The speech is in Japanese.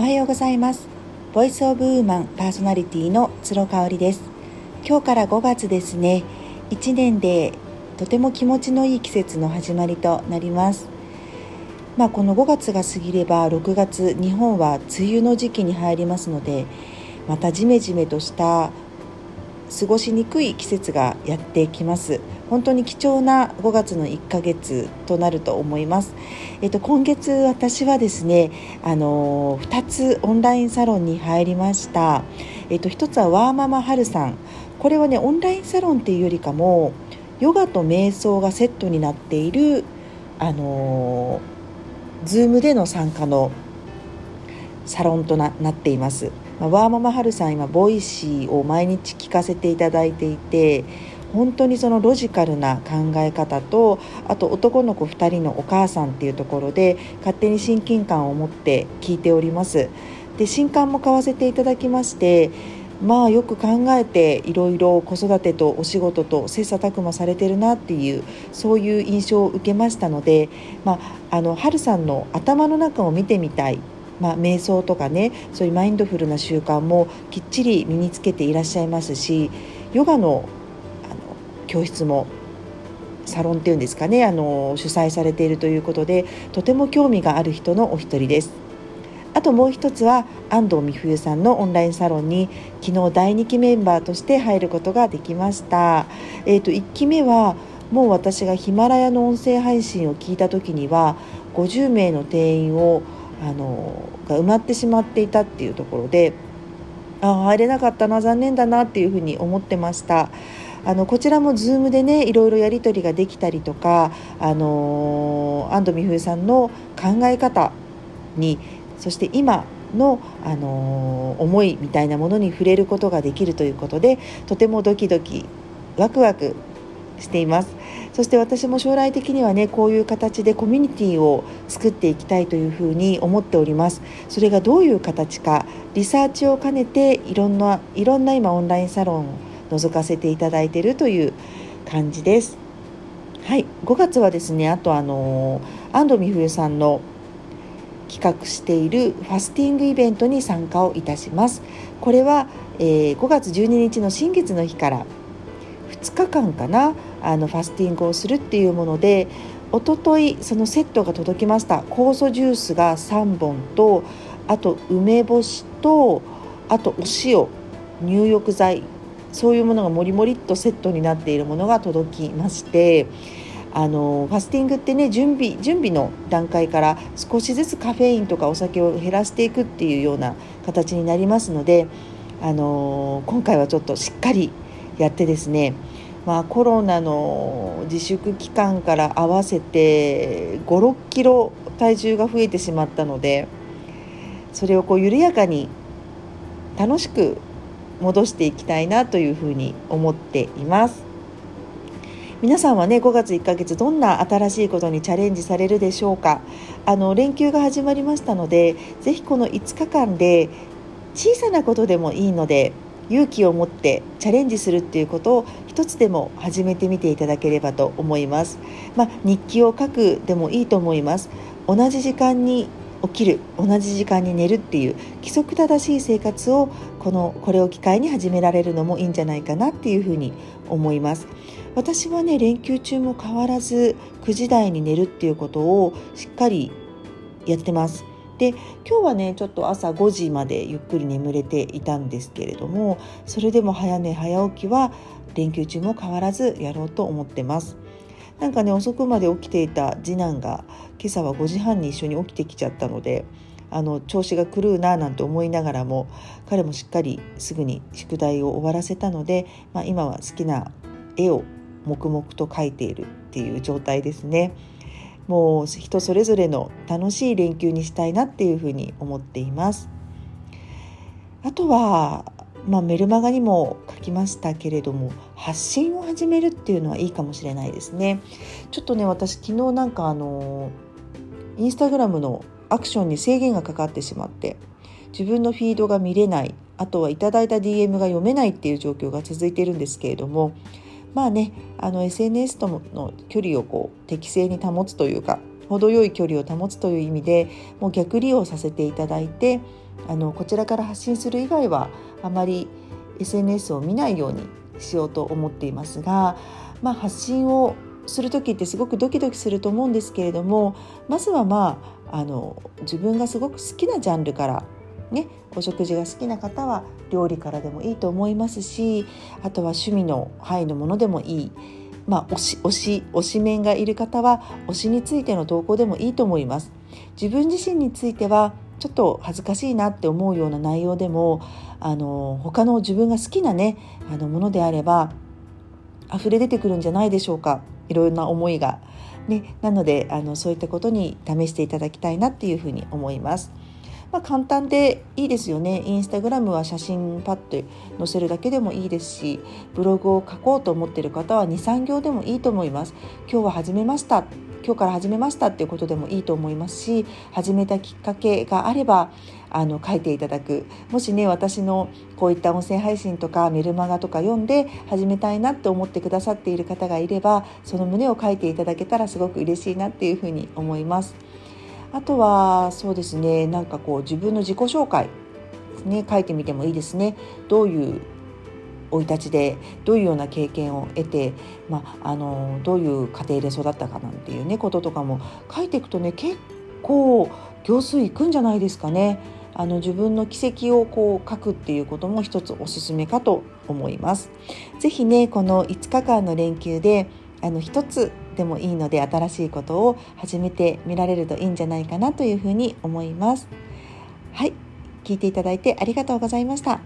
おはようございます。ボイスオブウーマンパーソナリティの鶴香織です。今日から5月ですね。1年でとても気持ちのいい季節の始まりとなります。まあこの5月が過ぎれば6月日本は梅雨の時期に入りますのでまたジメジメとした過ごしにくい季節がやってきます本当に貴重な5月の1ヶ月となると思います。えっと、今月私はですね、あの2つオンラインサロンに入りました。えっと、1つはワーママハルさん。これはね、オンラインサロンっていうよりかも、ヨガと瞑想がセットになっている、あのズームでの参加のサロンとなっています。まあ、ワーママハルさん今ボイシーを毎日聞かせていただいていて本当にそのロジカルな考え方とあと男の子2人のお母さんっていうところで勝手に親近感を持って聞いております。で新刊も買わせていただきましてまあよく考えていろいろ子育てとお仕事と切磋琢磨されてるなっていうそういう印象を受けましたので、まあ、あの春さんの頭の中を見てみたい。まあ、瞑想とかねそういうマインドフルな習慣もきっちり身につけていらっしゃいますしヨガのあの教室もサロンっていうんですかねあの主催されているということでとても興味がある人のお一人です。あともう一つは安藤美冬さんのオンラインサロンに昨日第2期メンバーとして入ることができました。えーと、と1期目はもう私がヒマラヤの音声配信を聞いた時には50名の定員をあのが埋まってしまっていたっていうところでああ入れなかったな残念だなっていうふうに思ってました。あのこちらも Zoom でねいろいろやり取りができたりとか、あの安藤美冬さんの考え方にそして今の、あの思いみたいなものに触れることができるということでとてもドキドキワクワクしています。そして私も将来的にはねこういう形でコミュニティを作っていきたいというふうに思っております。それがどういう形かリサーチを兼ねていろんないろんな今オンラインサロンを覗かせていただいているという感じです。はい。5月はですねあとあの安藤美冬さんの企画しているファスティングイベントに参加をいたします。これは、えー、5月12日の新月の日から2日間かなあのファスティングをするっていうものでおとといそのセットが届きました。酵素ジュースが3本とあと梅干しとあとお塩入浴剤そういうものがもりもりっとセットになっているものが届きましてあのファスティングってね準備準備の段階から少しずつカフェインとかお酒を減らしていくっていうような形になりますのであの今回はちょっとしっかりやってですねまあ、コロナの自粛期間から合わせて5 6キロ体重が増えてしまったのでそれをこう緩やかに楽しく戻していきたいなというふうに思っています。皆さんはね5月1ヶ月どんな新しいことにチャレンジされるでしょうか？あの連休が始まりましたのでぜひこの5日間で小さなことでもいいので勇気を持ってチャレンジするっていうことを一つでも始めてみていただければと思います。まあ、日記を書くでもいいと思います。同じ時間に起きる同じ時間に寝るっていう規則正しい生活をこのこれを機会に始められるのもいいんじゃないかなっていうふうに思います私はね連休中も変わらず9時台に寝るっていうことをしっかりやってますで今日はねちょっと朝5時までゆっくり眠れていたんですけれどもそれでも早寝早起きは連休中も変わらずやろうと思ってます。なんかね遅くまで起きていた次男が今朝は5時半に一緒に起きてきちゃったのであの調子が狂うななんて思いながらも彼もしっかりすぐに宿題を終わらせたので、まあ、今は好きな絵を黙々と描いているっていう状態ですね。もう人それぞれの楽しい連休にしたいなっていうふうに思っています。あとは、まあ、メルマガにも書きましたけれども発信を始めるっていうのはいいかもしれないですね。ちょっとね私昨日なんかあのインスタグラムのアクションに制限がかかってしまって自分のフィードが見れないあとはいただいた DM が読めないっていう状況が続いているんですけれどもまあねあの SNS との距離をこう適正に保つというか程よい距離を保つという意味でもう逆利用させていただいてあのこちらから発信する以外はあまり SNS を見ないようにしようと思っていますが、まあ、発信をする時ってすごくドキドキすると思うんですけれどもまずはまああの自分がすごく好きなジャンルからね、お食事が好きな方は料理からでもいいと思いますしあとは趣味の範囲のものでもいい、まあ、推し推し推し面がいる方は推しについての投稿でもいいと思います自分自身についてはちょっと恥ずかしいなって思うような内容でもあの他の自分が好きなねあのものであれば溢れ出てくるんじゃないでしょうかいろんな思いが。ね、なのであのそういったことに試していただきたいなっていうふうに思います。まあ、簡単でいいですよね。インスタグラムは写真パッと載せるだけでもいいですしブログを書こうと思っている方は23行でもいいと思います。今日は始めました。今日から始めましたっていうことでもいいと思いますし始めたきっかけがあればあの書いていただく。もしね私のこういった音声配信とかメルマガとか読んで始めたいなって思ってくださっている方がいればその旨を書いていただけたらすごく嬉しいなっていうふうに思います。あとはそうですねなんかこう自分の自己紹介ね書いてみてもいいですねどういう生い立ちでどういうような経験を得て、まあ、あのどういう家庭で育ったかなんていうねこととかも書いていくとね結構行数いくんじゃないですかね。あの自分の軌跡をこう書くっていうことも一つおすすめかと思います。ぜひねこの5日間の連休であの一つでもいいので新しいことを始めてみられるといいんじゃないかなというふうに思います。はい、聞いていただいてありがとうございました。